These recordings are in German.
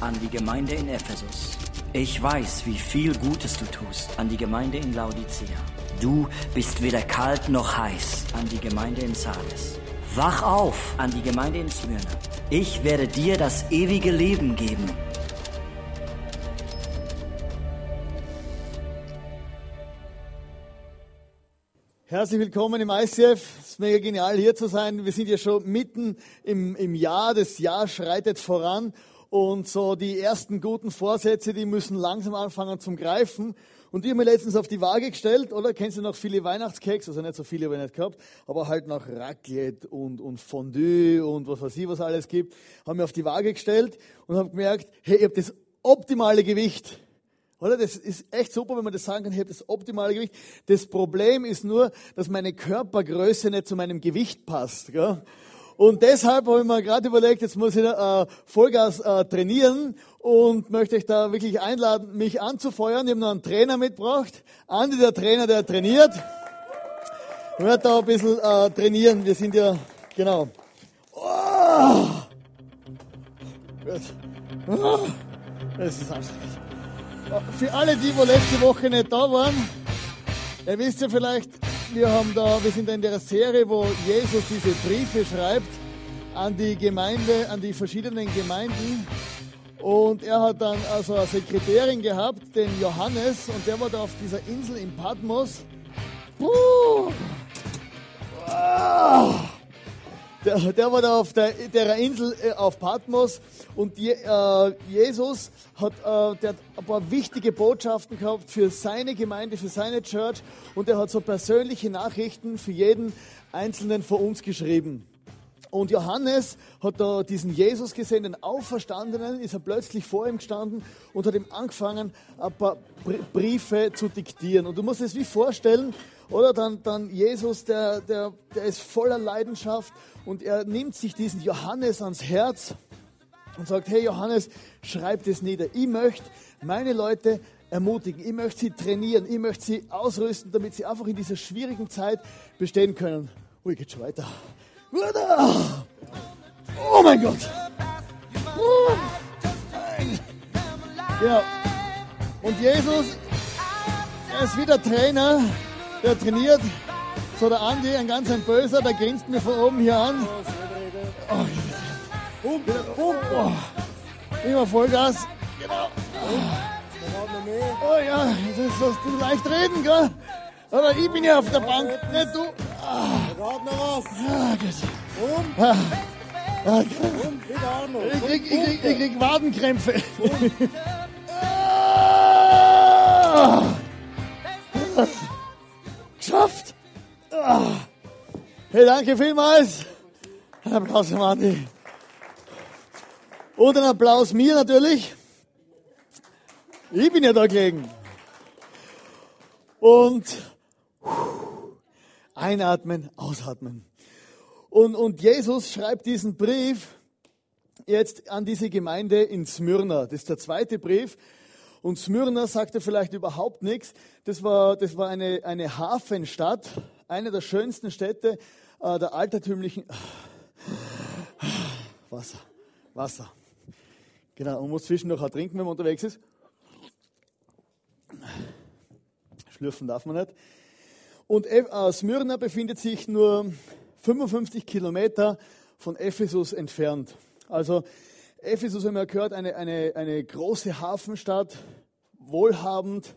an die Gemeinde in Ephesus. Ich weiß, wie viel Gutes du tust an die Gemeinde in Laodicea. Du bist weder kalt noch heiß an die Gemeinde in Sardes. Wach auf an die Gemeinde in Smyrna. Ich werde dir das ewige Leben geben. Herzlich willkommen im ICF. Es ist mega genial hier zu sein. Wir sind ja schon mitten im, im Jahr. Das Jahr schreitet voran. Und so die ersten guten Vorsätze, die müssen langsam anfangen zum Greifen. Und die haben mir letztens auf die Waage gestellt, oder? Kennst du noch viele Weihnachtskeks? Also nicht so viele habe ich nicht gehabt, aber halt noch Raclette und, und Fondue und was weiß ich, was alles gibt. Haben mir auf die Waage gestellt und habe gemerkt, hey, ich habe das optimale Gewicht. Oder? Das ist echt super, wenn man das sagen kann, ich habe das optimale Gewicht. Das Problem ist nur, dass meine Körpergröße nicht zu meinem Gewicht passt. Gell? Und deshalb habe ich mir gerade überlegt, jetzt muss ich äh, Vollgas äh, trainieren und möchte euch da wirklich einladen, mich anzufeuern. Ich habe noch einen Trainer mitgebracht. Andi, der Trainer, der trainiert. Werde da ein bisschen äh, trainieren. Wir sind ja, genau. Oh! Oh! Das ist anstrengend. Für alle, die, wo letzte Woche nicht da waren, ihr wisst ja vielleicht, wir haben da, wir sind in der Serie, wo Jesus diese Briefe schreibt an die Gemeinde, an die verschiedenen Gemeinden. Und er hat dann also eine Sekretärin gehabt, den Johannes, und der war da auf dieser Insel in Patmos. Puh. Ah. Der, der war da auf der, der Insel äh, auf Patmos und Je, äh, Jesus hat, äh, der hat ein paar wichtige Botschaften gehabt für seine Gemeinde, für seine Church und er hat so persönliche Nachrichten für jeden Einzelnen von uns geschrieben. Und Johannes hat da diesen Jesus gesehen, den Auferstandenen, ist er plötzlich vor ihm gestanden und hat ihm angefangen, ein paar Briefe zu diktieren. Und du musst es wie vorstellen, oder dann, dann Jesus, der, der, der ist voller Leidenschaft und er nimmt sich diesen Johannes ans Herz und sagt, hey Johannes, schreib das nieder. Ich möchte meine Leute ermutigen, ich möchte sie trainieren, ich möchte sie ausrüsten, damit sie einfach in dieser schwierigen Zeit bestehen können. Ui, geht schon weiter. Oh mein Gott! Ja. Und Jesus, er ist wieder Trainer der trainiert. So der Andi, ein ganz ein Böser, der grinst mir von oben hier an. Oh, bum, oh. Immer Vollgas. Genau. Oh ja, das sollst du leicht reden, gell? Aber ich bin ja auf der Bank, nicht du. Ah. noch was. Ah, gut. Ah. Ah, ich, krieg, ich, krieg, ich krieg Wadenkrämpfe. ah geschafft. Ah. Hey, danke vielmals. Ein Applaus für Andi. Und ein Applaus mir natürlich. Ich bin ja da gelegen. Und einatmen, ausatmen. Und, und Jesus schreibt diesen Brief jetzt an diese Gemeinde in Smyrna. Das ist der zweite Brief. Und Smyrna sagte vielleicht überhaupt nichts. Das war, das war eine, eine Hafenstadt, eine der schönsten Städte äh, der altertümlichen Wasser. Wasser. Genau, man muss zwischendurch auch trinken, wenn man unterwegs ist. Schlürfen darf man nicht. Und äh, Smyrna befindet sich nur 55 Kilometer von Ephesus entfernt. Also Ephesus haben wir gehört, eine, eine, eine große Hafenstadt, wohlhabend,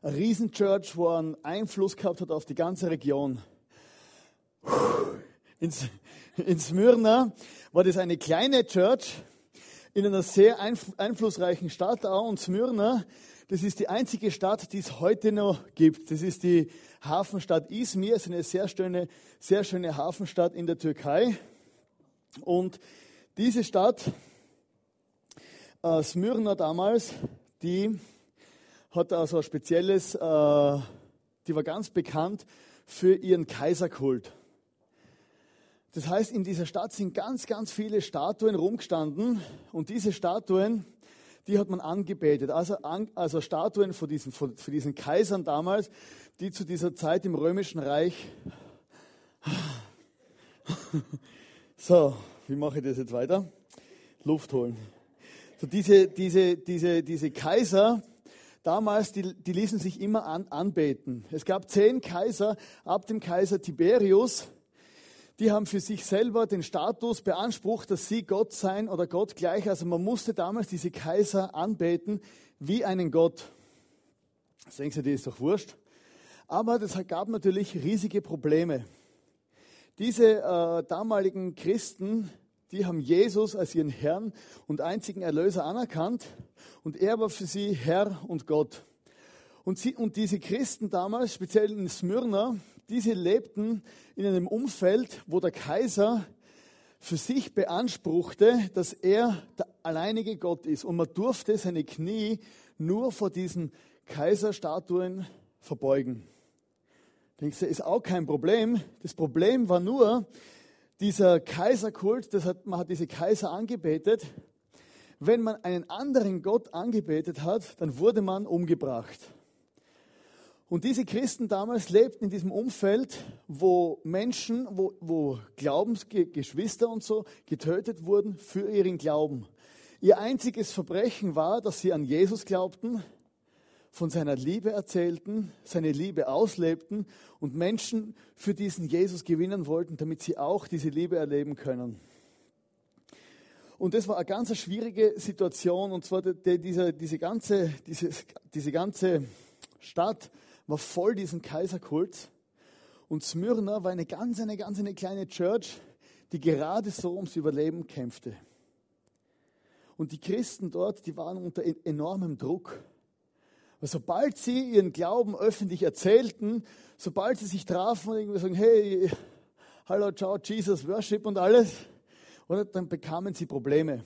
eine Riesenchurch, wo er einen Einfluss gehabt hat auf die ganze Region. In, in Smyrna war das eine kleine Church in einer sehr einflussreichen Stadt auch. Und Smyrna, das ist die einzige Stadt, die es heute noch gibt. Das ist die Hafenstadt Izmir, ist eine sehr schöne, sehr schöne Hafenstadt in der Türkei. Und diese Stadt äh, Smyrna damals, die hat also ein spezielles, äh, die war ganz bekannt für ihren Kaiserkult. Das heißt, in dieser Stadt sind ganz, ganz viele Statuen rumgestanden und diese Statuen, die hat man angebetet. Also, an, also Statuen von diesen, von, von diesen Kaisern damals, die zu dieser Zeit im Römischen Reich. So, wie mache ich das jetzt weiter? Luft holen. So diese, diese, diese, diese Kaiser damals, die, die ließen sich immer an, anbeten. Es gab zehn Kaiser ab dem Kaiser Tiberius. Die haben für sich selber den Status beansprucht, dass sie Gott sein oder Gott gleich. Also man musste damals diese Kaiser anbeten wie einen Gott. Das denkst du, dir ist doch wurscht. Aber das gab natürlich riesige Probleme. Diese äh, damaligen Christen, die haben Jesus als ihren Herrn und einzigen Erlöser anerkannt und er war für sie Herr und Gott. Und, sie, und diese Christen damals, speziell in Smyrna, diese lebten in einem Umfeld, wo der Kaiser für sich beanspruchte, dass er der alleinige Gott ist. Und man durfte seine Knie nur vor diesen Kaiserstatuen verbeugen. Denkst du, ist auch kein Problem. Das Problem war nur, dieser Kaiserkult, das hat, man hat diese Kaiser angebetet. Wenn man einen anderen Gott angebetet hat, dann wurde man umgebracht. Und diese Christen damals lebten in diesem Umfeld, wo Menschen, wo, wo Glaubensgeschwister und so getötet wurden für ihren Glauben. Ihr einziges Verbrechen war, dass sie an Jesus glaubten, von seiner Liebe erzählten, seine Liebe auslebten und Menschen für diesen Jesus gewinnen wollten, damit sie auch diese Liebe erleben können. Und das war eine ganz schwierige Situation. Und zwar die, die, diese, diese, ganze, diese, diese ganze Stadt war voll diesen Kaiserkult. Und Smyrna war eine ganz, eine ganz eine kleine Church, die gerade so ums Überleben kämpfte. Und die Christen dort, die waren unter enormem Druck. Sobald sie ihren Glauben öffentlich erzählten, sobald sie sich trafen und irgendwie sagen, hey, hallo, ciao, Jesus, Worship und alles, oder, dann bekamen sie Probleme.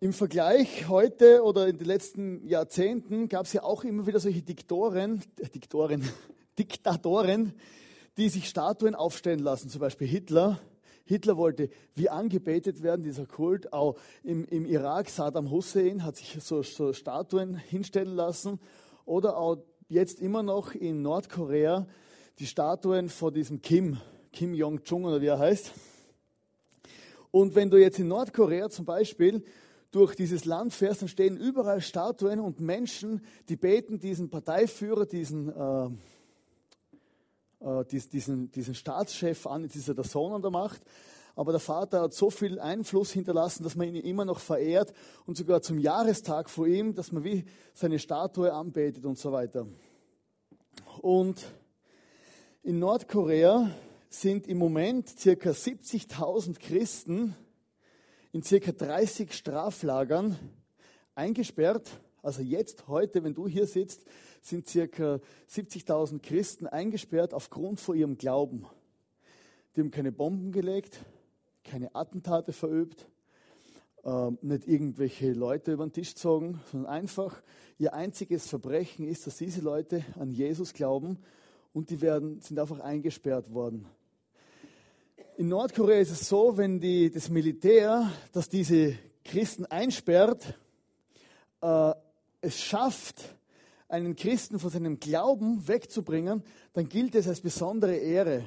Im Vergleich heute oder in den letzten Jahrzehnten gab es ja auch immer wieder solche Diktoren, äh, Diktoren, Diktatoren, die sich Statuen aufstellen lassen, zum Beispiel Hitler Hitler wollte wie angebetet werden, dieser Kult. Auch im, im Irak, Saddam Hussein hat sich so, so Statuen hinstellen lassen. Oder auch jetzt immer noch in Nordkorea die Statuen vor diesem Kim, Kim Jong-chung oder wie er heißt. Und wenn du jetzt in Nordkorea zum Beispiel durch dieses Land fährst, dann stehen überall Statuen und Menschen, die beten diesen Parteiführer, diesen äh, äh, diesen, diesen Staatschef an, jetzt ist er der Sohn an der Macht, aber der Vater hat so viel Einfluss hinterlassen, dass man ihn immer noch verehrt und sogar zum Jahrestag vor ihm, dass man wie seine Statue anbetet und so weiter. Und in Nordkorea sind im Moment circa 70.000 Christen in circa 30 Straflagern eingesperrt. Also jetzt, heute, wenn du hier sitzt, sind circa 70.000 Christen eingesperrt aufgrund von ihrem Glauben. Die haben keine Bomben gelegt, keine Attentate verübt, äh, nicht irgendwelche Leute über den Tisch gezogen, sondern einfach ihr einziges Verbrechen ist, dass diese Leute an Jesus glauben und die werden, sind einfach eingesperrt worden. In Nordkorea ist es so, wenn die, das Militär, das diese Christen einsperrt, äh, es schafft, einen Christen von seinem Glauben wegzubringen, dann gilt es als besondere Ehre.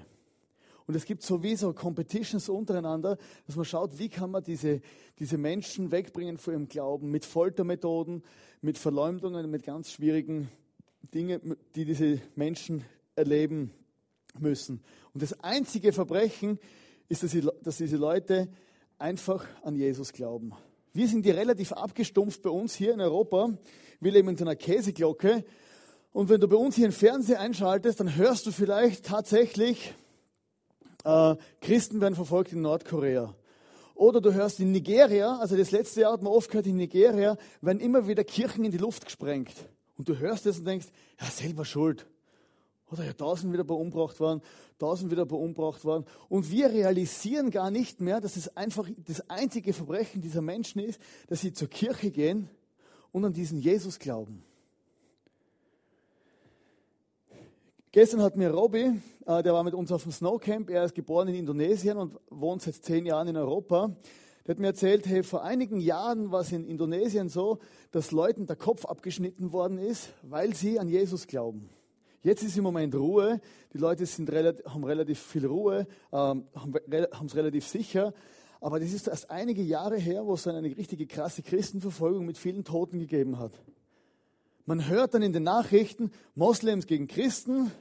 Und es gibt sowieso Competitions untereinander, dass man schaut, wie kann man diese, diese Menschen wegbringen von ihrem Glauben mit Foltermethoden, mit Verleumdungen, mit ganz schwierigen Dingen, die diese Menschen erleben müssen. Und das einzige Verbrechen ist, dass, sie, dass diese Leute einfach an Jesus glauben. Wir sind hier relativ abgestumpft bei uns hier in Europa. Wir leben in so einer Käseglocke. Und wenn du bei uns hier im Fernsehen einschaltest, dann hörst du vielleicht tatsächlich, äh, Christen werden verfolgt in Nordkorea. Oder du hörst in Nigeria, also das letzte Jahr hat man oft gehört, in Nigeria werden immer wieder Kirchen in die Luft gesprengt. Und du hörst es und denkst, ja, selber schuld. Oder ja, da sind wieder worden, da sind wieder umgebracht worden. Und wir realisieren gar nicht mehr, dass es einfach das einzige Verbrechen dieser Menschen ist, dass sie zur Kirche gehen und an diesen Jesus glauben. Gestern hat mir Robby, äh, der war mit uns auf dem Snowcamp, er ist geboren in Indonesien und wohnt seit zehn Jahren in Europa. Der hat mir erzählt, hey, vor einigen Jahren war es in Indonesien so, dass Leuten der Kopf abgeschnitten worden ist, weil sie an Jesus glauben. Jetzt ist im Moment Ruhe. Die Leute sind relativ, haben relativ viel Ruhe, ähm, haben es relativ sicher. Aber das ist erst einige Jahre her, wo es dann eine richtige krasse Christenverfolgung mit vielen Toten gegeben hat. Man hört dann in den Nachrichten Moslems gegen Christen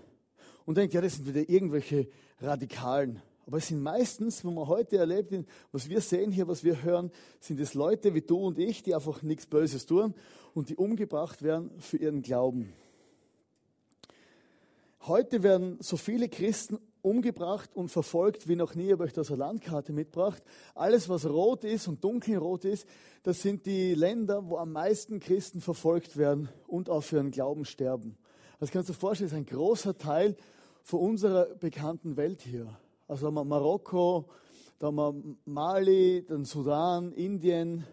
und denkt, ja, das sind wieder irgendwelche Radikalen. Aber es sind meistens, wo man heute erlebt, was wir sehen hier, was wir hören, sind es Leute wie du und ich, die einfach nichts Böses tun und die umgebracht werden für ihren Glauben. Heute werden so viele Christen umgebracht und verfolgt wie noch nie. Ich habe euch da so eine Landkarte mitgebracht. Alles, was rot ist und dunkelrot ist, das sind die Länder, wo am meisten Christen verfolgt werden und auch für ihren Glauben sterben. Das kannst du dir vorstellen, ist ein großer Teil von unserer bekannten Welt hier. Also haben wir Marokko, da haben wir Mali, dann Sudan, Indien,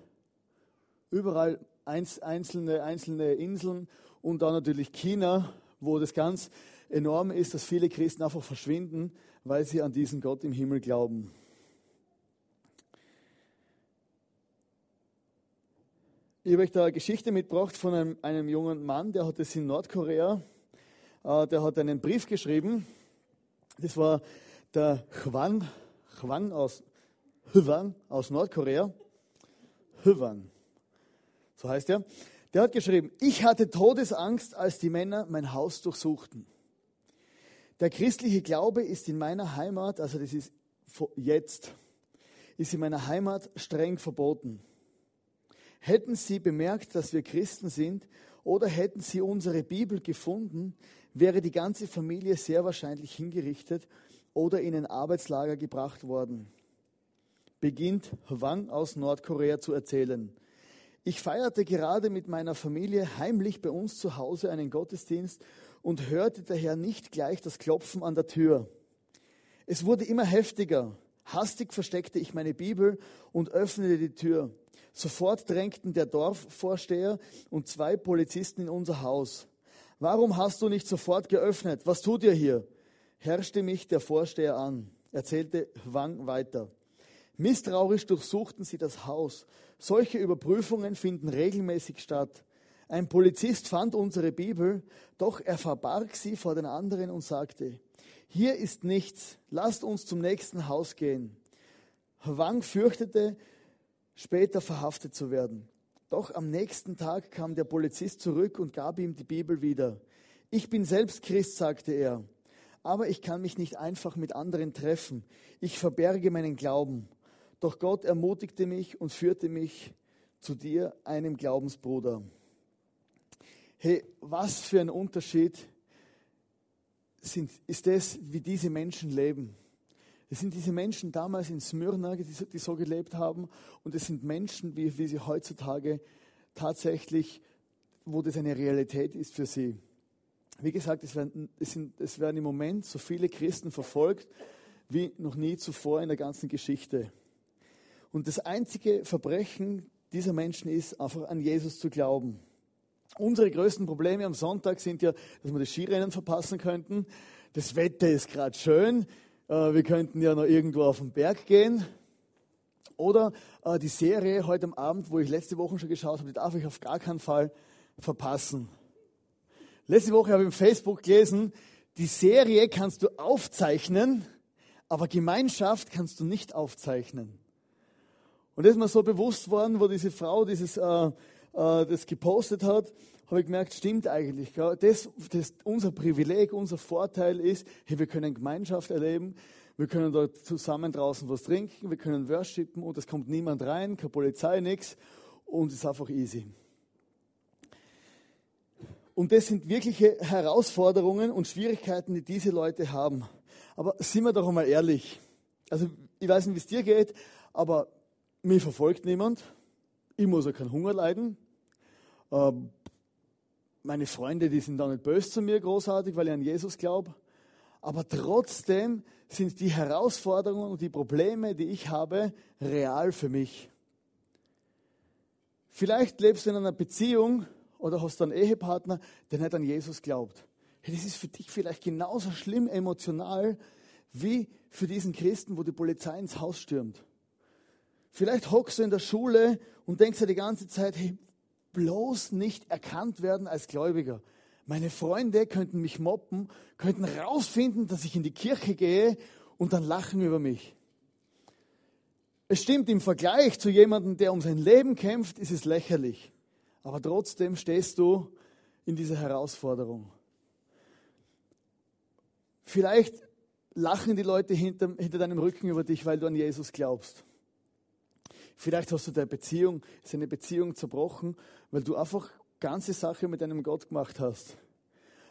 überall einzelne, einzelne Inseln und dann natürlich China, wo das ganz enorm ist, dass viele Christen einfach verschwinden, weil sie an diesen Gott im Himmel glauben. Ich habe euch da eine Geschichte mitgebracht von einem, einem jungen Mann, der hat es in Nordkorea, äh, der hat einen Brief geschrieben. Das war der Hwan, Hwan aus, Hwan aus Nordkorea. Hwan, so heißt er. Der hat geschrieben, ich hatte Todesangst, als die Männer mein Haus durchsuchten. Der christliche Glaube ist in meiner Heimat, also das ist jetzt, ist in meiner Heimat streng verboten. Hätten Sie bemerkt, dass wir Christen sind oder hätten Sie unsere Bibel gefunden, wäre die ganze Familie sehr wahrscheinlich hingerichtet oder in ein Arbeitslager gebracht worden. Beginnt Hwang aus Nordkorea zu erzählen. Ich feierte gerade mit meiner Familie heimlich bei uns zu Hause einen Gottesdienst und hörte daher nicht gleich das Klopfen an der Tür. Es wurde immer heftiger. Hastig versteckte ich meine Bibel und öffnete die Tür. Sofort drängten der Dorfvorsteher und zwei Polizisten in unser Haus. Warum hast du nicht sofort geöffnet? Was tut ihr hier? herrschte mich der Vorsteher an, erzählte Wang weiter. Misstrauisch durchsuchten sie das Haus. Solche Überprüfungen finden regelmäßig statt. Ein Polizist fand unsere Bibel, doch er verbarg sie vor den anderen und sagte, hier ist nichts, lasst uns zum nächsten Haus gehen. Wang fürchtete, später verhaftet zu werden. Doch am nächsten Tag kam der Polizist zurück und gab ihm die Bibel wieder. Ich bin selbst Christ, sagte er, aber ich kann mich nicht einfach mit anderen treffen. Ich verberge meinen Glauben. Doch Gott ermutigte mich und führte mich zu dir, einem Glaubensbruder. Hey, was für ein Unterschied sind, ist das, wie diese Menschen leben. Es sind diese Menschen damals in Smyrna, die, die so gelebt haben, und es sind Menschen, wie, wie sie heutzutage tatsächlich, wo das eine Realität ist für sie. Wie gesagt, es werden, es, sind, es werden im Moment so viele Christen verfolgt wie noch nie zuvor in der ganzen Geschichte. Und das einzige Verbrechen dieser Menschen ist, einfach an Jesus zu glauben. Unsere größten Probleme am Sonntag sind ja, dass wir das Skirennen verpassen könnten. Das Wetter ist gerade schön. Äh, wir könnten ja noch irgendwo auf den Berg gehen. Oder äh, die Serie heute am Abend, wo ich letzte Woche schon geschaut habe, die darf ich auf gar keinen Fall verpassen. Letzte Woche habe ich im Facebook gelesen, die Serie kannst du aufzeichnen, aber Gemeinschaft kannst du nicht aufzeichnen. Und das ist mir so bewusst worden, wo diese Frau dieses äh, äh, das gepostet hat, habe ich gemerkt, stimmt eigentlich. Das, das, unser Privileg, unser Vorteil ist, hey, wir können Gemeinschaft erleben, wir können dort zusammen draußen was trinken, wir können worshipen und es kommt niemand rein, keine Polizei, nichts und es ist einfach easy. Und das sind wirkliche Herausforderungen und Schwierigkeiten, die diese Leute haben. Aber sind wir doch einmal ehrlich. Also, ich weiß nicht, wie es dir geht, aber mich verfolgt niemand. Ich muss auch keinen Hunger leiden. Ähm, meine Freunde, die sind da nicht böse zu mir großartig, weil ich an Jesus glaube. Aber trotzdem sind die Herausforderungen und die Probleme, die ich habe, real für mich. Vielleicht lebst du in einer Beziehung oder hast einen Ehepartner, der nicht an Jesus glaubt. Das ist für dich vielleicht genauso schlimm emotional wie für diesen Christen, wo die Polizei ins Haus stürmt. Vielleicht hockst du in der Schule und denkst dir die ganze Zeit, hey, bloß nicht erkannt werden als Gläubiger. Meine Freunde könnten mich moppen, könnten rausfinden, dass ich in die Kirche gehe und dann lachen über mich. Es stimmt, im Vergleich zu jemandem, der um sein Leben kämpft, ist es lächerlich. Aber trotzdem stehst du in dieser Herausforderung. Vielleicht lachen die Leute hinter, hinter deinem Rücken über dich, weil du an Jesus glaubst. Vielleicht hast du deine Beziehung, ist Beziehung zerbrochen, weil du einfach ganze Sache mit deinem Gott gemacht hast.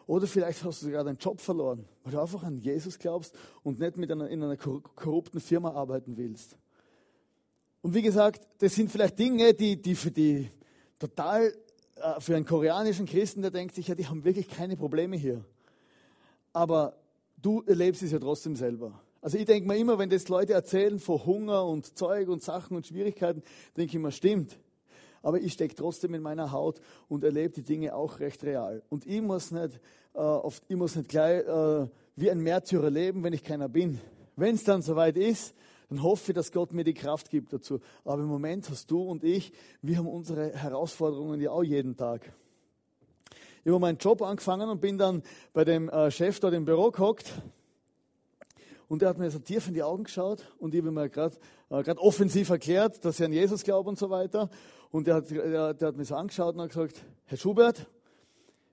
Oder vielleicht hast du sogar deinen Job verloren, weil du einfach an Jesus glaubst und nicht mit einer, in einer korrupten Firma arbeiten willst. Und wie gesagt, das sind vielleicht Dinge, die, die für die total, äh, für einen koreanischen Christen, der denkt sich, ja, die haben wirklich keine Probleme hier. Aber du erlebst es ja trotzdem selber. Also ich denke mir immer, wenn das Leute erzählen von Hunger und Zeug und Sachen und Schwierigkeiten, denke ich mir, stimmt. Aber ich stecke trotzdem in meiner Haut und erlebe die Dinge auch recht real. Und ich muss nicht, äh, oft, ich muss nicht gleich äh, wie ein Märtyrer leben, wenn ich keiner bin. Wenn es dann soweit ist, dann hoffe ich, dass Gott mir die Kraft gibt dazu. Aber im Moment hast du und ich, wir haben unsere Herausforderungen ja auch jeden Tag. Ich habe meinen Job angefangen und bin dann bei dem äh, Chef dort im Büro gehockt und der hat mir so tief in die Augen geschaut und ich habe mir gerade äh, offensiv erklärt, dass ich an Jesus glaube und so weiter. Und der hat, der, der hat mir so angeschaut und hat gesagt, Herr Schubert,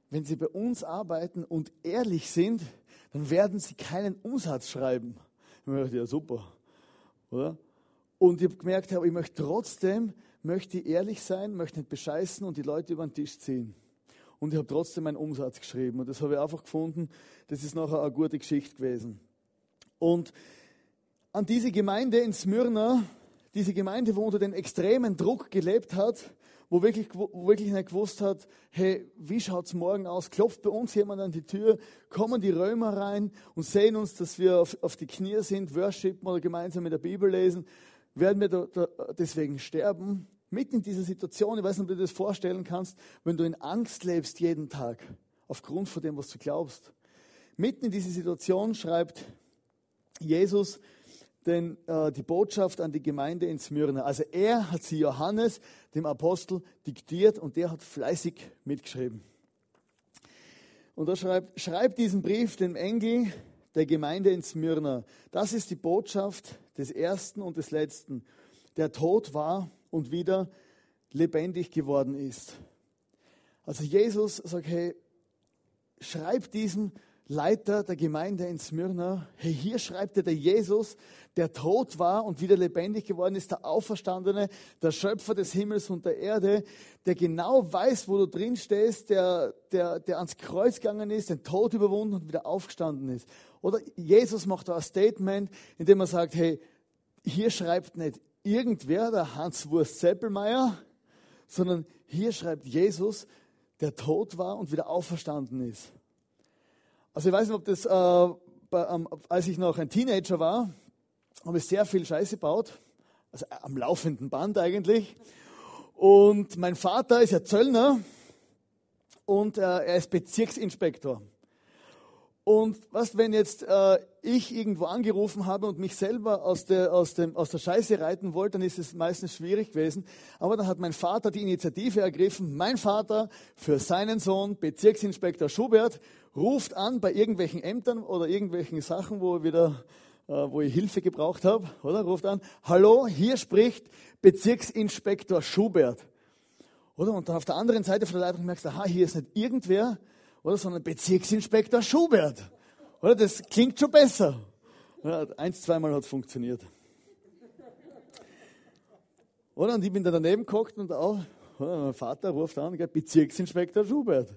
wenn Sie bei uns arbeiten und ehrlich sind, dann werden Sie keinen Umsatz schreiben. Ich dachte, ja super, oder? Und ich habe gemerkt, ich möchte trotzdem, möchte ehrlich sein, möchte nicht bescheißen und die Leute über den Tisch ziehen. Und ich habe trotzdem meinen Umsatz geschrieben. Und das habe ich einfach gefunden, das ist nachher eine gute Geschichte gewesen. Und an diese Gemeinde in Smyrna, diese Gemeinde, wo unter den extremen Druck gelebt hat, wo wirklich, wo wirklich nicht gewusst hat, hey, wie schaut es morgen aus? Klopft bei uns jemand an die Tür? Kommen die Römer rein und sehen uns, dass wir auf, auf die Knie sind, worshipen oder gemeinsam mit der Bibel lesen? Werden wir da, da deswegen sterben? Mitten in dieser Situation, ich weiß nicht, ob du dir das vorstellen kannst, wenn du in Angst lebst jeden Tag, aufgrund von dem, was du glaubst. Mitten in dieser Situation schreibt Jesus denn äh, die Botschaft an die Gemeinde in Smyrna. Also er hat sie Johannes, dem Apostel, diktiert und der hat fleißig mitgeschrieben. Und er schreibt, schreibt diesen Brief dem Engel der Gemeinde in Smyrna. Das ist die Botschaft des Ersten und des Letzten, der tot war und wieder lebendig geworden ist. Also Jesus sagt, hey, schreib diesen Leiter der Gemeinde in Smyrna, hey, hier schreibt er der Jesus, der tot war und wieder lebendig geworden ist, der Auferstandene, der Schöpfer des Himmels und der Erde, der genau weiß, wo du drin stehst, der, der, der ans Kreuz gegangen ist, den Tod überwunden und wieder aufgestanden ist. Oder Jesus macht da ein Statement, in dem er sagt, hey, hier schreibt nicht irgendwer, der Hans Wurst Seppelmeier, sondern hier schreibt Jesus, der tot war und wieder auferstanden ist. Also ich weiß nicht, ob das, äh, bei, ähm, als ich noch ein Teenager war, habe ich sehr viel Scheiße gebaut. Also am laufenden Band eigentlich. Und mein Vater ist ja Zöllner und äh, er ist Bezirksinspektor. Und was, wenn jetzt äh, ich irgendwo angerufen habe und mich selber aus der, aus, dem, aus der Scheiße reiten wollte, dann ist es meistens schwierig gewesen. Aber dann hat mein Vater die Initiative ergriffen. Mein Vater für seinen Sohn, Bezirksinspektor Schubert, ruft an bei irgendwelchen Ämtern oder irgendwelchen Sachen, wo, wieder, äh, wo ich Hilfe gebraucht habe, oder? Ruft an, hallo, hier spricht Bezirksinspektor Schubert. Oder? Und dann auf der anderen Seite von der Leitung merkst du, aha, hier ist nicht irgendwer, oder, sondern Bezirksinspektor Schubert. Oder? Das klingt schon besser. Ja, eins, zweimal hat es funktioniert. Oder? Und ich bin da daneben geguckt und auch, mein Vater ruft an, Bezirksinspektor Schubert.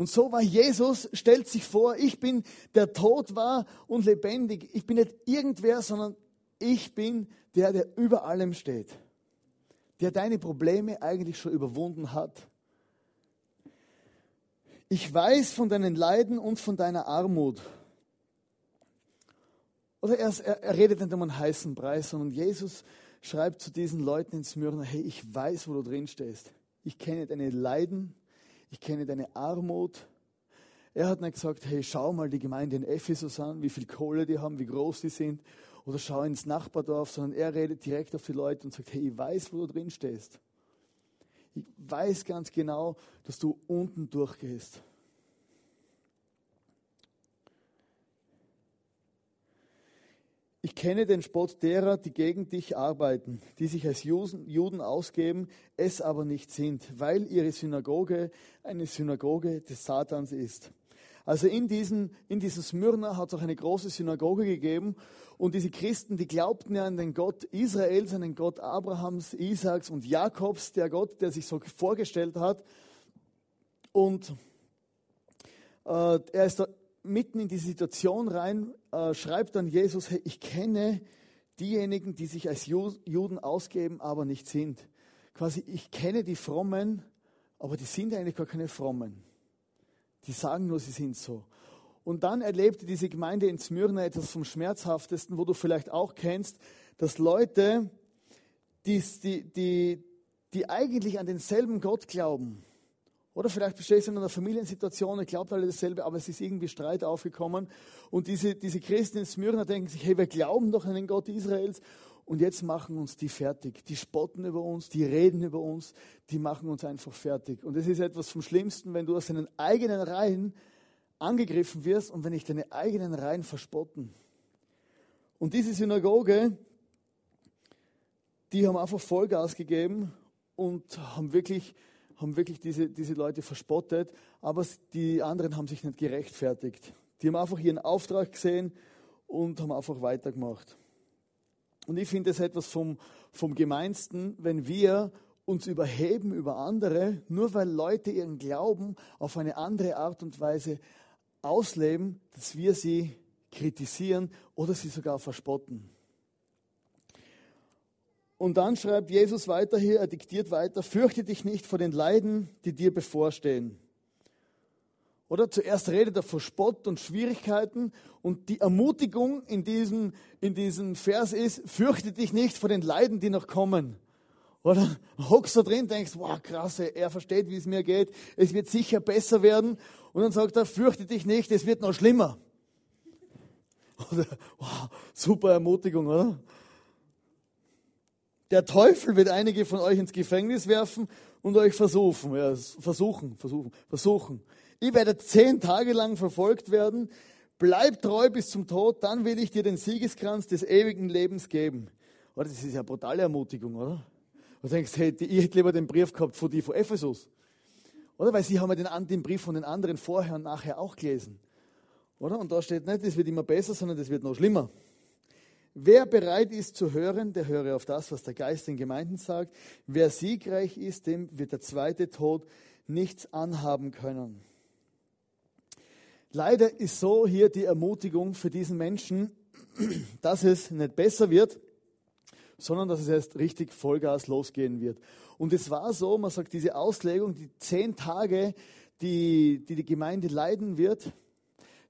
Und so war Jesus, stellt sich vor, ich bin der Tod war und lebendig. Ich bin nicht irgendwer, sondern ich bin der, der über allem steht. Der deine Probleme eigentlich schon überwunden hat. Ich weiß von deinen Leiden und von deiner Armut. Oder er, er redet nicht um einen heißen Preis, sondern Jesus schreibt zu diesen Leuten in Smyrna, hey, ich weiß, wo du drin stehst. Ich kenne deine Leiden, ich kenne deine Armut. Er hat nicht gesagt, hey, schau mal die Gemeinde in Ephesus an, wie viel Kohle die haben, wie groß die sind, oder schau ins Nachbardorf, sondern er redet direkt auf die Leute und sagt, hey, ich weiß, wo du drin stehst. Ich weiß ganz genau, dass du unten durchgehst. Ich kenne den Spott derer, die gegen dich arbeiten, die sich als Juden ausgeben, es aber nicht sind, weil ihre Synagoge eine Synagoge des Satans ist. Also in diesen, in diesem Smyrna hat es auch eine große Synagoge gegeben und diese Christen, die glaubten ja an den Gott Israels, an den Gott Abrahams, Isaaks und Jakobs, der Gott, der sich so vorgestellt hat. Und äh, er ist da mitten in die Situation rein, äh, schreibt dann Jesus, hey, ich kenne diejenigen, die sich als Juden ausgeben, aber nicht sind. Quasi, ich kenne die Frommen, aber die sind eigentlich gar keine Frommen. Die sagen nur, sie sind so. Und dann erlebte diese Gemeinde in Smyrna etwas vom Schmerzhaftesten, wo du vielleicht auch kennst, dass Leute, die, die, die, die eigentlich an denselben Gott glauben, oder vielleicht bestehst du in einer Familiensituation, ihr glaubt alle dasselbe, aber es ist irgendwie Streit aufgekommen. Und diese, diese Christen in Smyrna denken sich, hey, wir glauben doch an den Gott Israels. Und jetzt machen uns die fertig. Die spotten über uns, die reden über uns, die machen uns einfach fertig. Und es ist etwas vom Schlimmsten, wenn du aus deinen eigenen Reihen angegriffen wirst und wenn ich deine eigenen Reihen verspotten. Und diese Synagoge, die haben einfach Vollgas gegeben und haben wirklich haben wirklich diese, diese Leute verspottet, aber die anderen haben sich nicht gerechtfertigt. Die haben einfach ihren Auftrag gesehen und haben einfach weitergemacht. Und ich finde es etwas vom, vom Gemeinsten, wenn wir uns überheben über andere, nur weil Leute ihren Glauben auf eine andere Art und Weise ausleben, dass wir sie kritisieren oder sie sogar verspotten. Und dann schreibt Jesus weiter hier, er diktiert weiter, fürchte dich nicht vor den Leiden, die dir bevorstehen. Oder zuerst redet er vor Spott und Schwierigkeiten und die Ermutigung in diesem, in diesem Vers ist, fürchte dich nicht vor den Leiden, die noch kommen. Oder hockst da drin, denkst, wow, krass, er versteht, wie es mir geht, es wird sicher besser werden. Und dann sagt er, fürchte dich nicht, es wird noch schlimmer. Oder, wow, super Ermutigung, oder? Der Teufel wird einige von euch ins Gefängnis werfen und euch versuchen, ja, versuchen, versuchen, versuchen. Ihr werdet zehn Tage lang verfolgt werden. Bleib treu bis zum Tod, dann will ich dir den Siegeskranz des ewigen Lebens geben. Oder das ist ja brutale Ermutigung, oder? Du denkst, hey, ich hätte lieber den Brief gehabt von die von Ephesus. Oder? Weil sie haben ja den, den Brief von den anderen vorher und nachher auch gelesen. Oder? Und da steht nicht, es wird immer besser, sondern es wird noch schlimmer. Wer bereit ist zu hören, der höre auf das, was der Geist den Gemeinden sagt. Wer siegreich ist, dem wird der zweite Tod nichts anhaben können. Leider ist so hier die Ermutigung für diesen Menschen, dass es nicht besser wird, sondern dass es erst richtig Vollgas losgehen wird. Und es war so, man sagt, diese Auslegung, die zehn Tage, die die, die Gemeinde leiden wird,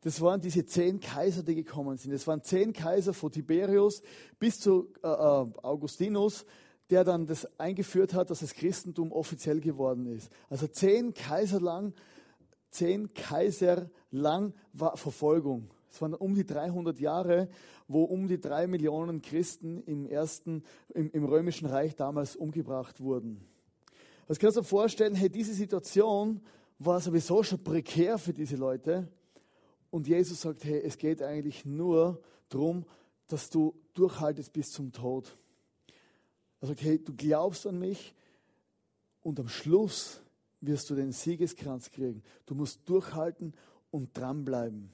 das waren diese zehn Kaiser, die gekommen sind. Es waren zehn Kaiser von Tiberius bis zu äh, äh, Augustinus, der dann das eingeführt hat, dass das Christentum offiziell geworden ist. Also zehn Kaiser lang, zehn Kaiser lang war Verfolgung. Es waren um die 300 Jahre, wo um die drei Millionen Christen im ersten, im, im römischen Reich damals umgebracht wurden. Das kannst du dir vorstellen, hey, diese Situation war sowieso schon prekär für diese Leute. Und Jesus sagt, hey, es geht eigentlich nur darum, dass du durchhaltest bis zum Tod. Er sagt, hey, du glaubst an mich und am Schluss wirst du den Siegeskranz kriegen. Du musst durchhalten und dranbleiben.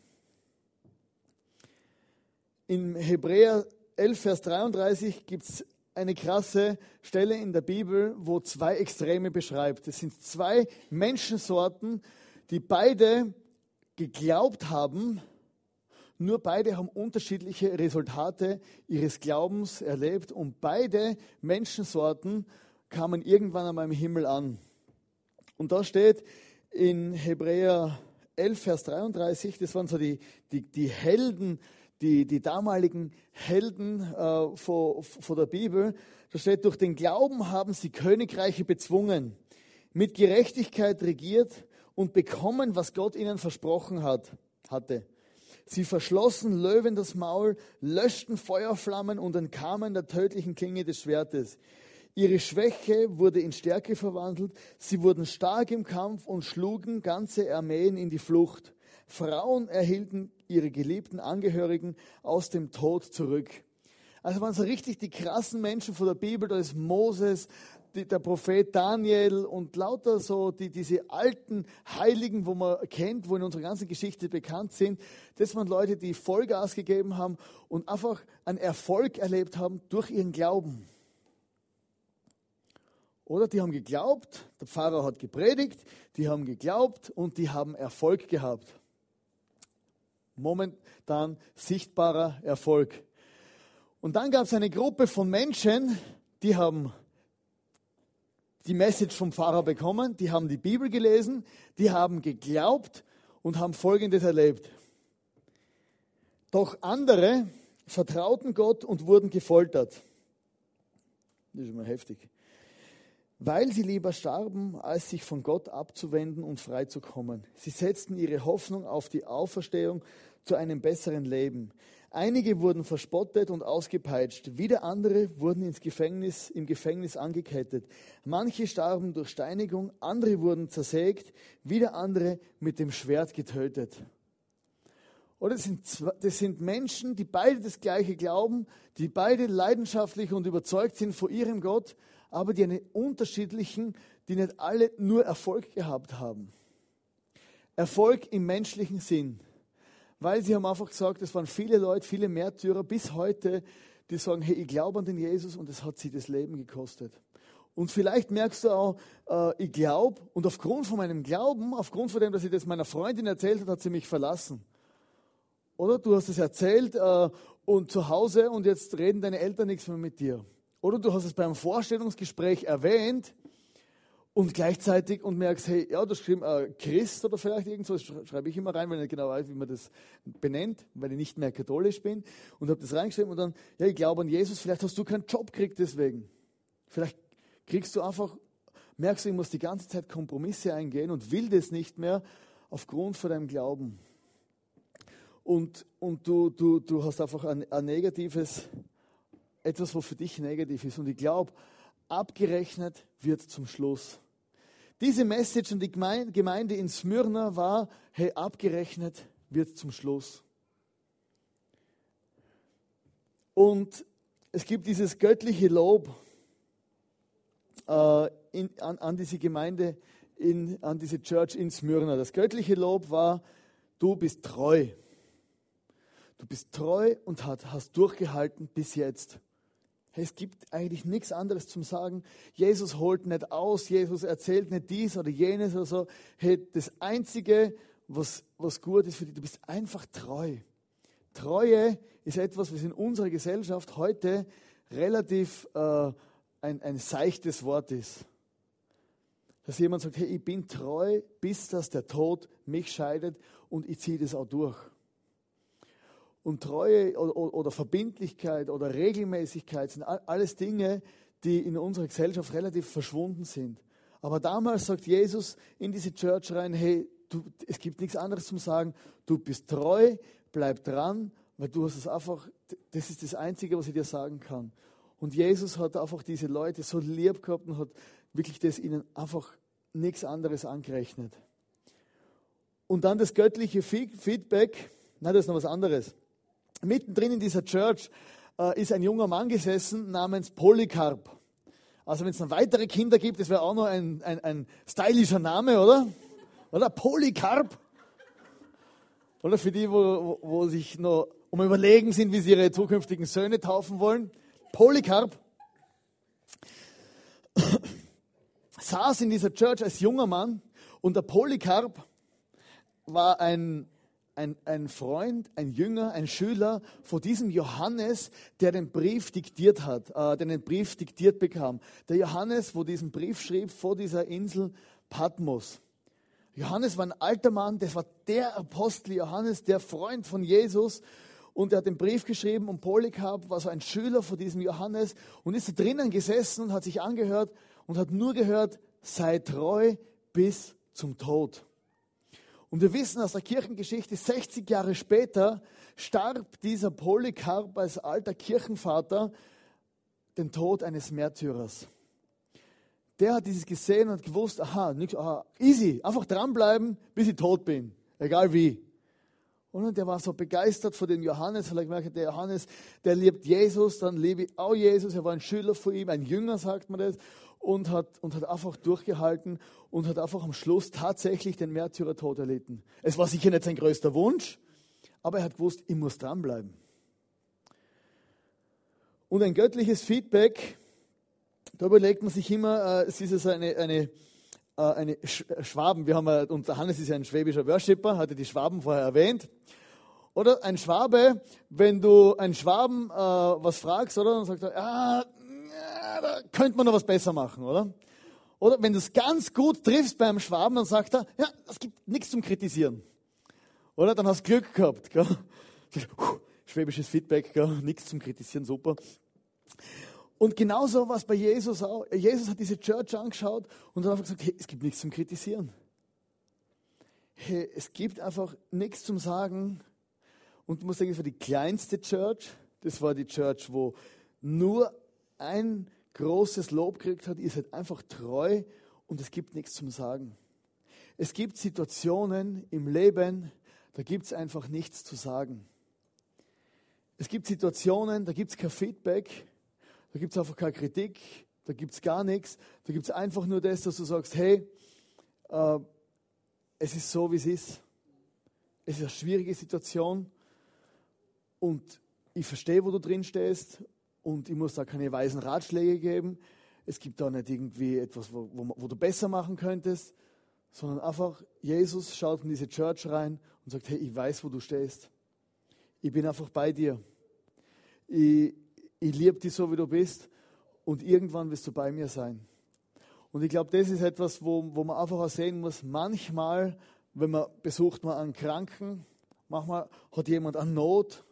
In Hebräer 11, Vers 33 gibt es eine krasse Stelle in der Bibel, wo zwei Extreme beschreibt. Es sind zwei Menschensorten, die beide geglaubt haben, nur beide haben unterschiedliche Resultate ihres Glaubens erlebt und beide Menschensorten kamen irgendwann einmal im Himmel an. Und da steht in Hebräer 11, Vers 33, das waren so die, die, die Helden, die, die damaligen Helden äh, vor, vor der Bibel. Da steht, durch den Glauben haben sie Königreiche bezwungen, mit Gerechtigkeit regiert und bekommen, was Gott ihnen versprochen hat, hatte. Sie verschlossen Löwen das Maul, löschten Feuerflammen und entkamen der tödlichen Klinge des Schwertes. Ihre Schwäche wurde in Stärke verwandelt. Sie wurden stark im Kampf und schlugen ganze Armeen in die Flucht. Frauen erhielten ihre geliebten Angehörigen aus dem Tod zurück. Also waren so richtig die krassen Menschen von der Bibel, da ist Moses, der Prophet Daniel und lauter so die, diese alten Heiligen, wo man kennt, wo in unserer ganzen Geschichte bekannt sind. Das waren Leute, die Vollgas gegeben haben und einfach einen Erfolg erlebt haben durch ihren Glauben. Oder die haben geglaubt, der Pfarrer hat gepredigt, die haben geglaubt und die haben Erfolg gehabt. Momentan sichtbarer Erfolg. Und dann gab es eine Gruppe von Menschen, die haben die Message vom Pfarrer bekommen, die haben die Bibel gelesen, die haben geglaubt und haben Folgendes erlebt. Doch andere vertrauten Gott und wurden gefoltert. Das ist mal heftig weil sie lieber starben, als sich von Gott abzuwenden und freizukommen. Sie setzten ihre Hoffnung auf die Auferstehung zu einem besseren Leben. Einige wurden verspottet und ausgepeitscht, wieder andere wurden ins Gefängnis, im Gefängnis angekettet. Manche starben durch Steinigung, andere wurden zersägt, wieder andere mit dem Schwert getötet. Oder das sind, das sind Menschen, die beide das Gleiche glauben, die beide leidenschaftlich und überzeugt sind vor ihrem Gott, aber die einen unterschiedlichen, die nicht alle nur Erfolg gehabt haben. Erfolg im menschlichen Sinn. Weil sie haben einfach gesagt, es waren viele Leute, viele Märtyrer bis heute, die sagen, hey, ich glaube an den Jesus und es hat sie das Leben gekostet. Und vielleicht merkst du auch, äh, ich glaube und aufgrund von meinem Glauben, aufgrund von dem, dass ich das meiner Freundin erzählt hat, hat sie mich verlassen. Oder du hast es erzählt äh, und zu Hause und jetzt reden deine Eltern nichts mehr mit dir. Oder du hast es beim Vorstellungsgespräch erwähnt und gleichzeitig und merkst, hey, ja, du hast geschrieben äh, Christ oder vielleicht irgendwas, schreibe ich immer rein, weil ich nicht genau weiß, wie man das benennt, weil ich nicht mehr katholisch bin und habe das reingeschrieben und dann, ja, ich glaube an Jesus, vielleicht hast du keinen Job gekriegt deswegen. Vielleicht kriegst du einfach, merkst du, ich muss die ganze Zeit Kompromisse eingehen und will das nicht mehr aufgrund von deinem Glauben. Und, und du, du, du hast einfach ein, ein negatives etwas, was für dich negativ ist. Und ich glaube, abgerechnet wird zum Schluss. Diese Message an die Gemeinde in Smyrna war, hey, abgerechnet wird zum Schluss. Und es gibt dieses göttliche Lob äh, in, an, an, diese Gemeinde, in, an diese Church in Smyrna. Das göttliche Lob war, du bist treu. Du bist treu und hat, hast durchgehalten bis jetzt. Es gibt eigentlich nichts anderes zum Sagen. Jesus holt nicht aus, Jesus erzählt nicht dies oder jenes oder so. Hey, das Einzige, was, was gut ist für dich, du bist einfach treu. Treue ist etwas, was in unserer Gesellschaft heute relativ äh, ein, ein seichtes Wort ist. Dass jemand sagt, hey, ich bin treu, bis dass der Tod mich scheidet und ich ziehe das auch durch. Und Treue oder, Verbindlichkeit oder Regelmäßigkeit sind alles Dinge, die in unserer Gesellschaft relativ verschwunden sind. Aber damals sagt Jesus in diese Church rein, hey, du, es gibt nichts anderes zum Sagen, du bist treu, bleib dran, weil du hast es einfach, das ist das Einzige, was ich dir sagen kann. Und Jesus hat einfach diese Leute so lieb gehabt und hat wirklich das ihnen einfach nichts anderes angerechnet. Und dann das göttliche Feedback, nein, das ist noch was anderes. Mittendrin in dieser Church äh, ist ein junger Mann gesessen namens Polycarp. Also wenn es noch weitere Kinder gibt, das wäre auch noch ein, ein, ein stylischer Name, oder? Oder Polycarp? Oder für die, wo, wo, sich noch um überlegen sind, wie sie ihre zukünftigen Söhne taufen wollen. Polycarp saß in dieser Church als junger Mann und der Polycarp war ein ein, ein Freund, ein Jünger, ein Schüler von diesem Johannes, der den Brief diktiert hat, äh, der den Brief diktiert bekam. Der Johannes, wo diesen Brief schrieb vor dieser Insel Patmos. Johannes war ein alter Mann, das war der Apostel Johannes, der Freund von Jesus. Und er hat den Brief geschrieben und Polycarp war so ein Schüler von diesem Johannes und ist da drinnen gesessen und hat sich angehört und hat nur gehört, sei treu bis zum Tod. Und wir wissen aus der Kirchengeschichte, 60 Jahre später starb dieser Polycarp als alter Kirchenvater den Tod eines Märtyrers. Der hat dieses gesehen und gewusst, aha, nix, aha, easy, einfach dranbleiben, bis ich tot bin, egal wie. Und der war so begeistert von dem Johannes, weil er gemerkt hat, der Johannes, der liebt Jesus, dann liebe ich auch Jesus. Er war ein Schüler von ihm, ein Jünger, sagt man das, und hat, und hat einfach durchgehalten und hat einfach am Schluss tatsächlich den Märtyrertod erlitten. Es war sicher nicht sein größter Wunsch, aber er hat gewusst, ich muss dranbleiben. Und ein göttliches Feedback, da überlegt man sich immer, äh, es ist also eine, eine, äh, eine Schwaben, wir haben, ja, und Hannes ist ja ein schwäbischer Worshipper, hatte die Schwaben vorher erwähnt. Oder ein Schwabe, wenn du einen Schwaben äh, was fragst, oder, dann sagt er, ja, da könnte man noch was besser machen, oder? Oder wenn du es ganz gut triffst beim Schwaben, dann sagt er, ja, es gibt nichts zum Kritisieren. Oder? Dann hast du Glück gehabt. Gell? Schwäbisches Feedback, gell? nichts zum Kritisieren, super. Und genauso war es bei Jesus auch. Jesus hat diese Church angeschaut und hat einfach gesagt, hey, es gibt nichts zum Kritisieren. Hey, es gibt einfach nichts zum Sagen. Und du musst denken, das war die kleinste Church. Das war die Church, wo nur ein großes Lob gekriegt hat. Ihr seid einfach treu und es gibt nichts zum Sagen. Es gibt Situationen im Leben, da gibt es einfach nichts zu sagen. Es gibt Situationen, da gibt es kein Feedback, da gibt es einfach keine Kritik, da gibt es gar nichts. Da gibt es einfach nur das, dass du sagst, hey, äh, es ist so, wie es ist. Es ist eine schwierige Situation und ich verstehe, wo du drin stehst und ich muss da keine weisen Ratschläge geben. Es gibt da nicht irgendwie etwas, wo, wo, wo du besser machen könntest, sondern einfach, Jesus schaut in diese Church rein und sagt, hey, ich weiß, wo du stehst. Ich bin einfach bei dir. Ich, ich liebe dich so, wie du bist und irgendwann wirst du bei mir sein. Und ich glaube, das ist etwas, wo, wo man einfach auch sehen muss, manchmal, wenn man besucht man einen Kranken, manchmal hat jemand eine Not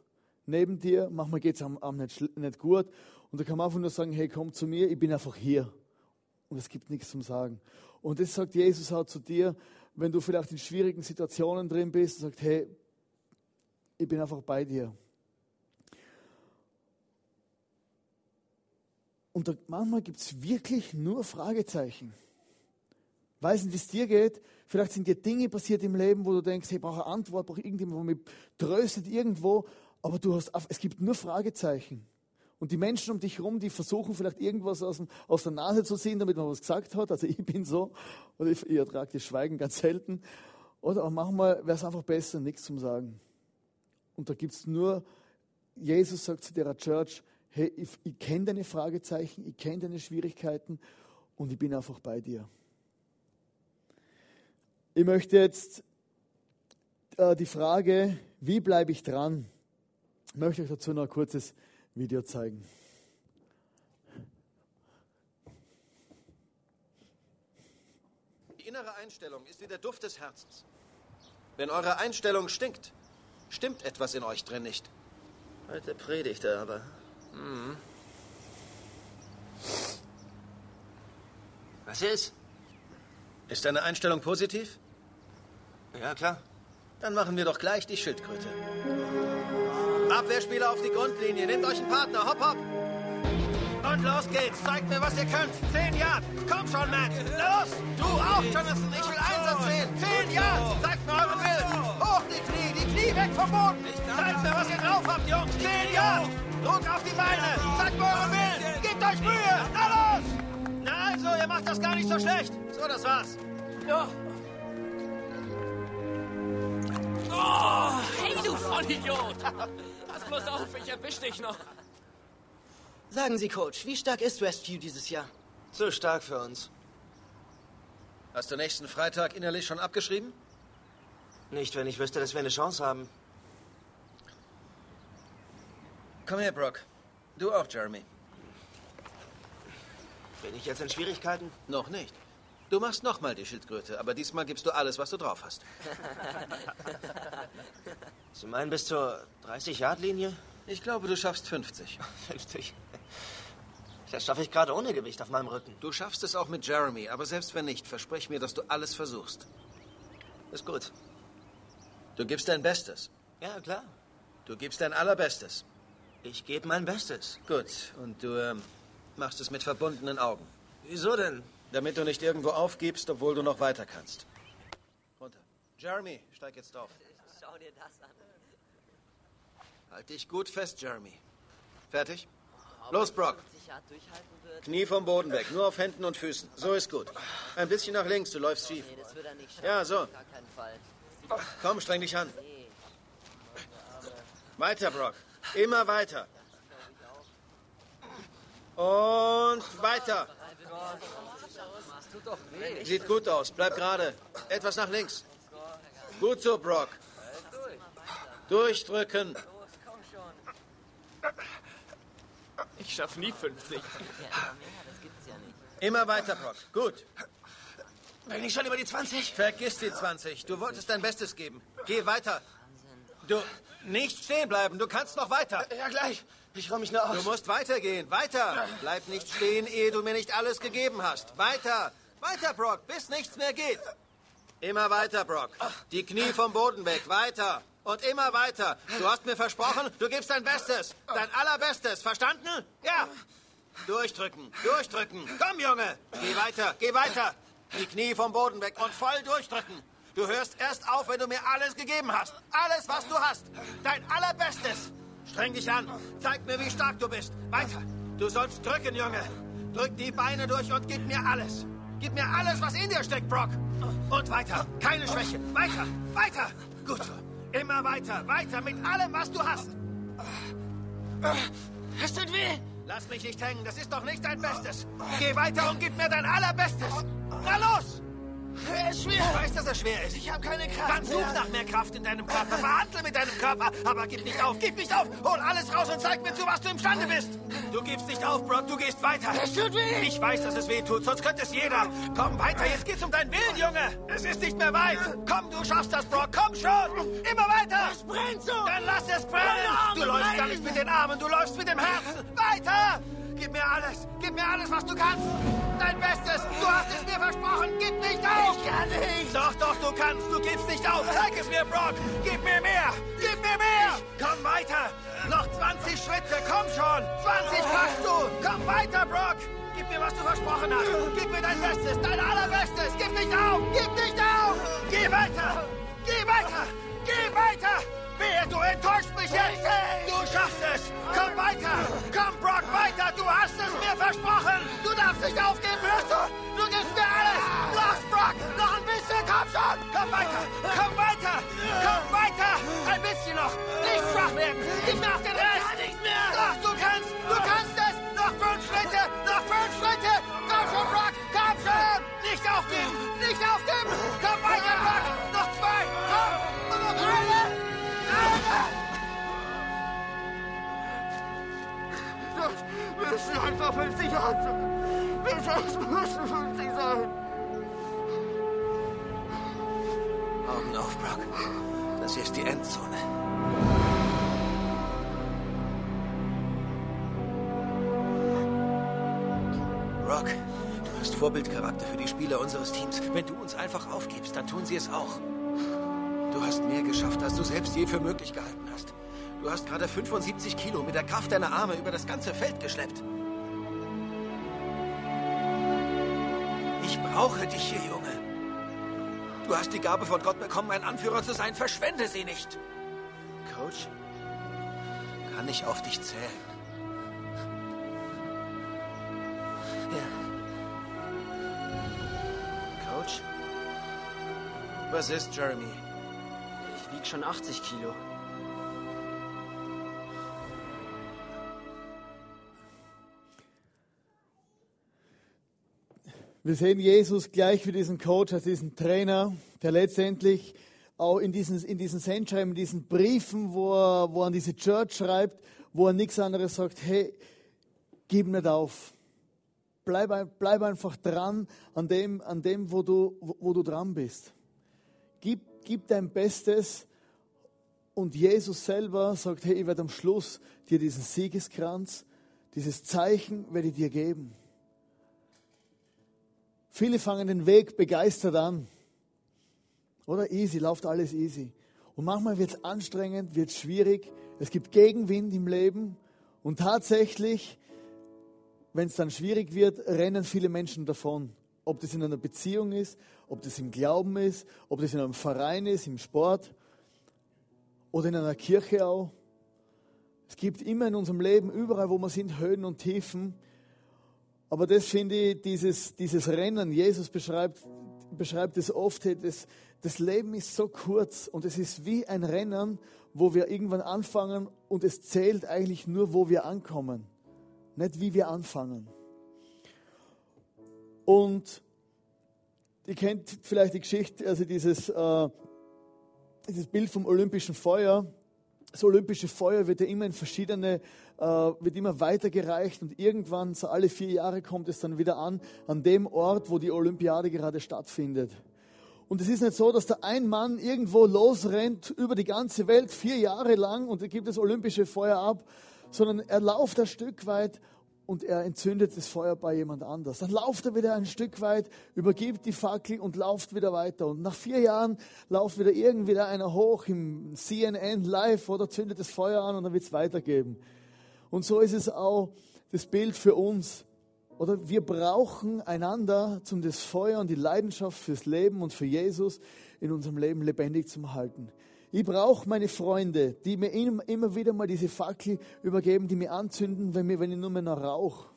neben dir, manchmal geht es einem, einem nicht, nicht gut und da kann man einfach nur sagen, hey, komm zu mir, ich bin einfach hier. Und es gibt nichts zum Sagen. Und das sagt Jesus auch zu dir, wenn du vielleicht in schwierigen Situationen drin bist und sagst, hey, ich bin einfach bei dir. Und da, manchmal gibt es wirklich nur Fragezeichen. Weiß nicht, wie es dir geht. Vielleicht sind dir Dinge passiert im Leben, wo du denkst, hey, ich brauche eine Antwort, brauche irgendjemand, wo mich tröstet irgendwo. Aber du hast, es gibt nur Fragezeichen. Und die Menschen um dich herum, die versuchen vielleicht irgendwas aus, dem, aus der Nase zu ziehen, damit man was gesagt hat. Also ich bin so. Oder ich, ich ertrage das Schweigen ganz selten. Oder auch manchmal wäre es einfach besser, nichts zu sagen. Und da gibt es nur, Jesus sagt zu der Church, hey, ich, ich kenne deine Fragezeichen, ich kenne deine Schwierigkeiten und ich bin einfach bei dir. Ich möchte jetzt äh, die Frage, wie bleibe ich dran? Ich möchte euch dazu noch ein kurzes Video zeigen. Die innere Einstellung ist wie der Duft des Herzens. Wenn eure Einstellung stinkt, stimmt etwas in euch drin nicht. Heute predigt er aber. Mhm. Was ist? Ist deine Einstellung positiv? Ja, klar. Dann machen wir doch gleich die Schildkröte. Abwehrspieler auf die Grundlinie. Nehmt euch einen Partner. Hopp, hopp. Und los geht's. Zeigt mir, was ihr könnt. Zehn Yard. Komm schon, Matt. Los. Du auch, Jonathan. Ich will Einsatz sehen. Zehn Yard. Zeigt mir euren Willen. Hoch die Knie. Die Knie weg vom Boden. Zeigt mir, was ihr drauf habt, Jungs. Zehn Yard. Druck auf die Beine. Zeigt mir euren Willen. Gebt euch Mühe. Na los. Na also, ihr macht das gar nicht so schlecht. So, das war's. Ja. Oh, hey, du Vollidiot! Pass auf, ich erwisch dich noch. Sagen Sie, Coach, wie stark ist Westview dieses Jahr? Zu stark für uns. Hast du nächsten Freitag innerlich schon abgeschrieben? Nicht, wenn ich wüsste, dass wir eine Chance haben. Komm her, Brock. Du auch, Jeremy. Bin ich jetzt in Schwierigkeiten? Noch nicht. Du machst nochmal die Schildkröte, aber diesmal gibst du alles, was du drauf hast. Sie meinen bis zur 30-Yard-Linie? Ich glaube, du schaffst 50. 50. Das schaffe ich gerade ohne Gewicht auf meinem Rücken. Du schaffst es auch mit Jeremy, aber selbst wenn nicht, versprich mir, dass du alles versuchst. Ist gut. Du gibst dein Bestes. Ja, klar. Du gibst dein Allerbestes. Ich gebe mein Bestes. Gut, und du ähm, machst es mit verbundenen Augen. Wieso denn? Damit du nicht irgendwo aufgibst, obwohl du noch weiter kannst. Runter. Jeremy, steig jetzt auf. Schau dir das an. Halt dich gut fest, Jeremy. Fertig? Los, Brock. 50 Yard durchhalten wird. Knie vom Boden weg, nur auf Händen und Füßen. So ist gut. Ein bisschen nach links, du läufst schief. Ja, so. Komm, streng dich an. Weiter, Brock. Immer weiter. Und weiter. Sieht gut aus. Bleib gerade. Etwas nach links. Gut so, Brock. Durchdrücken. Ich schaff nie 50. Ja, immer weiter, Brock. Gut. Bin ich schon über die 20? Vergiss die 20. Du wolltest dein Bestes geben. Geh weiter. Wahnsinn. Du, nicht stehen bleiben. Du kannst noch weiter. Ja, gleich. Ich räume mich nur Du aus. musst weitergehen. Weiter. Bleib nicht stehen, ehe du mir nicht alles gegeben hast. Weiter. Weiter, Brock, bis nichts mehr geht. Immer weiter, Brock. Die Knie vom Boden weg. Weiter. Und immer weiter. Du hast mir versprochen, du gibst dein Bestes. Dein allerbestes. Verstanden? Ja. Durchdrücken. Durchdrücken. Komm, Junge. Geh weiter. Geh weiter. Die Knie vom Boden weg und voll durchdrücken. Du hörst erst auf, wenn du mir alles gegeben hast. Alles, was du hast. Dein allerbestes. Streng dich an. Zeig mir, wie stark du bist. Weiter. Du sollst drücken, Junge. Drück die Beine durch und gib mir alles. Gib mir alles, was in dir steckt, Brock. Und weiter. Keine Schwäche. Weiter. Weiter. Gut so. Immer weiter. Weiter mit allem, was du hast. Es tut weh. Lass mich nicht hängen. Das ist doch nicht dein Bestes. Geh weiter und gib mir dein allerbestes. Na los. Er ist schwer. Ich weiß, dass er schwer ist. Ich habe keine Kraft Dann such nach mehr Kraft in deinem Körper. Verhandle mit deinem Körper. Aber gib nicht auf. Gib nicht auf. Hol alles raus und zeig mir zu, was du imstande bist. Du gibst nicht auf, Brock. Du gehst weiter. Es tut weh. Ich weiß, dass es weh tut. Sonst könnte es jeder. Komm weiter. Jetzt geht's um deinen Willen, Junge. Es ist nicht mehr weit. Komm, du schaffst das, Brock. Komm schon. Immer weiter. Es brennt so. Dann lass es brennen. Du läufst gar nicht mit den Armen. Du läufst mit dem Herzen. Weiter. Gib mir alles. Gib mir alles, was du kannst. Dein Bestes. Du hast es mir versprochen. Gib nicht auf. Ich kann nicht. Doch, doch, du kannst. Du gibst nicht auf. Zeig es mir, Brock. Gib mir mehr. Gib mir mehr. Komm weiter. Noch 20 Schritte. Komm schon. 20 packst du. Komm weiter, Brock. Gib mir, was du versprochen hast. Gib mir dein Bestes. Dein allerbestes. Gib nicht auf. Gib nicht auf. Geh weiter. Geh weiter. Geh weiter. Wehe, du enttäuscht mich jetzt. Du schaffst es. Komm weiter. Komm, Brock, weiter. Du hast es mir versprochen. Du darfst nicht aufgeben, hörst du? Du gibst mir alles. Los, Brock. Noch ein bisschen. Komm schon. Komm weiter. Komm weiter. Komm weiter. Ein bisschen noch. Nicht schwach werden. Mir auch den Rest. nicht mehr. Doch, du kannst. Du kannst es. Noch fünf Schritte. Noch fünf Schritte. Komm schon, Brock. Komm schon. Nicht aufgeben. Nicht aufgeben. Müssen einfach 50 Jahre sein. Es müssen 50 sein. Augen auf, Brock. Das hier ist die Endzone. Rock, du hast Vorbildcharakter für die Spieler unseres Teams. Wenn du uns einfach aufgibst, dann tun sie es auch. Du hast mehr geschafft, als du selbst je für möglich gehalten. Du hast gerade 75 Kilo mit der Kraft deiner Arme über das ganze Feld geschleppt. Ich brauche dich hier, Junge. Du hast die Gabe von Gott bekommen, ein Anführer zu sein. Verschwende sie nicht. Coach, kann ich auf dich zählen? Coach? Was ist, Jeremy? Ich wieg schon 80 Kilo. Wir sehen Jesus gleich wie diesen Coach, als diesen Trainer, der letztendlich auch in diesen, in diesen Sendschreiben, in diesen Briefen, wo er, wo er an diese Church schreibt, wo er nichts anderes sagt, hey, gib nicht auf. Bleib, bleib einfach dran an dem, an dem wo, du, wo du dran bist. Gib, gib dein Bestes und Jesus selber sagt, hey, ich werde am Schluss dir diesen Siegeskranz, dieses Zeichen werde ich dir geben. Viele fangen den Weg begeistert an. Oder easy, läuft alles easy. Und manchmal wird es anstrengend, wird es schwierig. Es gibt Gegenwind im Leben. Und tatsächlich, wenn es dann schwierig wird, rennen viele Menschen davon. Ob das in einer Beziehung ist, ob das im Glauben ist, ob das in einem Verein ist, im Sport. oder in einer Kirche auch. Es gibt immer in unserem Leben, überall wo wir sind, Höhen und Tiefen. Aber das finde ich, dieses, dieses Rennen, Jesus beschreibt, beschreibt es oft, das, das Leben ist so kurz und es ist wie ein Rennen, wo wir irgendwann anfangen und es zählt eigentlich nur, wo wir ankommen, nicht wie wir anfangen. Und ihr kennt vielleicht die Geschichte, also dieses, äh, dieses Bild vom olympischen Feuer. Das olympische Feuer wird ja immer in verschiedene, wird immer weitergereicht und irgendwann, so alle vier Jahre, kommt es dann wieder an, an dem Ort, wo die Olympiade gerade stattfindet. Und es ist nicht so, dass da ein Mann irgendwo losrennt über die ganze Welt vier Jahre lang und er gibt das olympische Feuer ab, sondern er lauft ein Stück weit und er entzündet das Feuer bei jemand anders. Dann lauft er wieder ein Stück weit, übergibt die Fackel und lauft wieder weiter. Und nach vier Jahren lauft wieder irgendwie einer hoch im CNN live oder zündet das Feuer an und dann wird es weitergeben. Und so ist es auch das Bild für uns. Oder wir brauchen einander, um das Feuer und die Leidenschaft fürs Leben und für Jesus in unserem Leben lebendig zu halten. Ich brauche meine Freunde, die mir immer wieder mal diese Fackel übergeben, die mir anzünden, wenn, ich nur mehr noch rauche.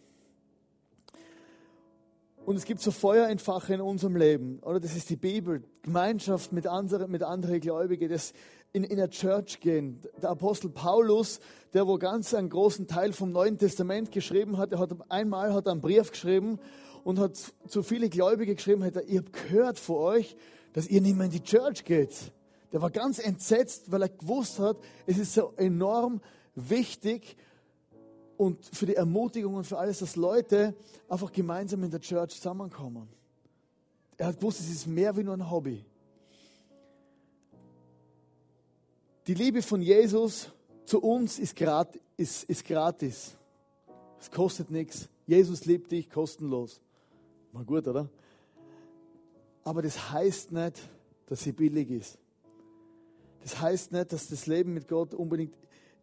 Und es gibt so Feuerentfache in unserem Leben, oder? Das ist die Bibel, Gemeinschaft mit anderen, mit anderen Gläubigen, das in, in der Church gehen. Der Apostel Paulus, der wo ganz einen großen Teil vom Neuen Testament geschrieben hat, er hat einmal hat einen Brief geschrieben und hat zu viele Gläubige geschrieben, hat er, ihr habt gehört vor euch, dass ihr nicht mehr in die Church geht. Der war ganz entsetzt, weil er gewusst hat, es ist so enorm wichtig, und für die Ermutigung und für alles, dass Leute einfach gemeinsam in der Church zusammenkommen. Er hat gewusst, es ist mehr wie nur ein Hobby. Die Liebe von Jesus zu uns ist, gratis. Ist, ist gratis. Es kostet nichts. Jesus liebt dich kostenlos. Mal gut, oder? Aber das heißt nicht, dass sie billig ist. Das heißt nicht, dass das Leben mit Gott unbedingt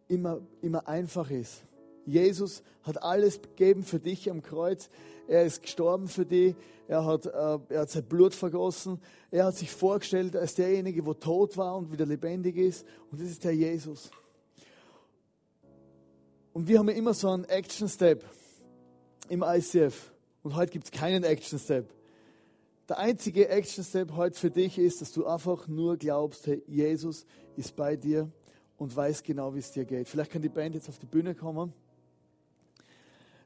immer, immer einfach ist. Jesus hat alles gegeben für dich am Kreuz. Er ist gestorben für dich. Er hat, äh, er hat sein Blut vergossen. Er hat sich vorgestellt als derjenige, der tot war und wieder lebendig ist. Und das ist der Jesus. Und wir haben ja immer so einen Action-Step im ICF. Und heute gibt es keinen Action-Step. Der einzige Action-Step heute für dich ist, dass du einfach nur glaubst, hey, Jesus ist bei dir und weiß genau, wie es dir geht. Vielleicht kann die Band jetzt auf die Bühne kommen.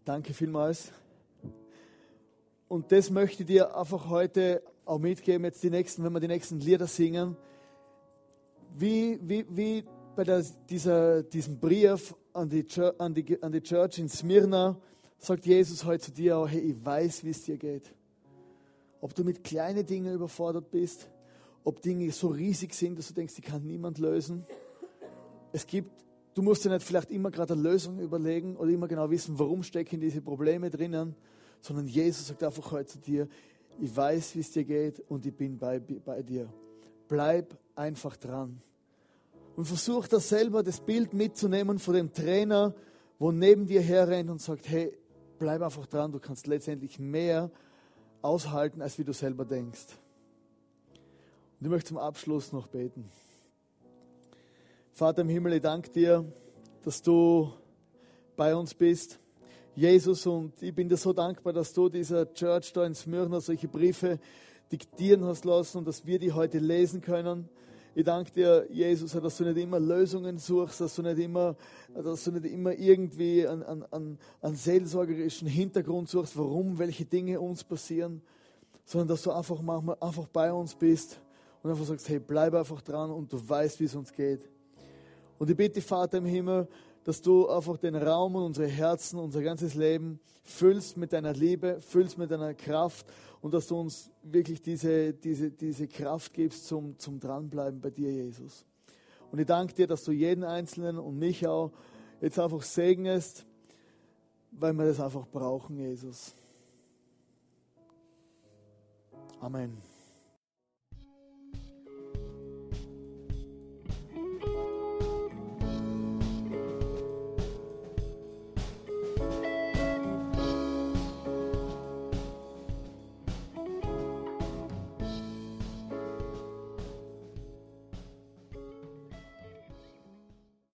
Danke vielmals. Und das möchte ich dir einfach heute auch mitgeben, jetzt die nächsten, wenn wir die nächsten Lieder singen. Wie, wie, wie bei der, dieser, diesem Brief an die, an, die, an die Church in Smyrna sagt Jesus heute zu dir auch, hey, ich weiß, wie es dir geht. Ob du mit kleinen Dingen überfordert bist, ob Dinge so riesig sind, dass du denkst, die kann niemand lösen. Es gibt Du musst dir nicht vielleicht immer gerade eine Lösung überlegen oder immer genau wissen, warum stecken diese Probleme drinnen, sondern Jesus sagt einfach heute zu dir, ich weiß, wie es dir geht und ich bin bei, bei dir. Bleib einfach dran. Und versuch das selber, das Bild mitzunehmen von dem Trainer, wo neben dir herrennt und sagt, hey, bleib einfach dran, du kannst letztendlich mehr aushalten, als wie du selber denkst. Und ich möchte zum Abschluss noch beten. Vater im Himmel, ich danke dir, dass du bei uns bist. Jesus, und ich bin dir so dankbar, dass du dieser Church da in Smyrna solche Briefe diktieren hast lassen und dass wir die heute lesen können. Ich danke dir, Jesus, dass du nicht immer Lösungen suchst, dass du nicht immer, dass du nicht immer irgendwie einen, einen, einen seelsorgerischen Hintergrund suchst, warum welche Dinge uns passieren, sondern dass du einfach manchmal einfach bei uns bist und einfach sagst, hey, bleib einfach dran und du weißt, wie es uns geht. Und ich bitte, Vater im Himmel, dass du einfach den Raum und unsere Herzen, unser ganzes Leben füllst mit deiner Liebe, füllst mit deiner Kraft und dass du uns wirklich diese, diese, diese Kraft gibst zum, zum Dranbleiben bei dir, Jesus. Und ich danke dir, dass du jeden Einzelnen und mich auch jetzt einfach segnest, weil wir das einfach brauchen, Jesus. Amen.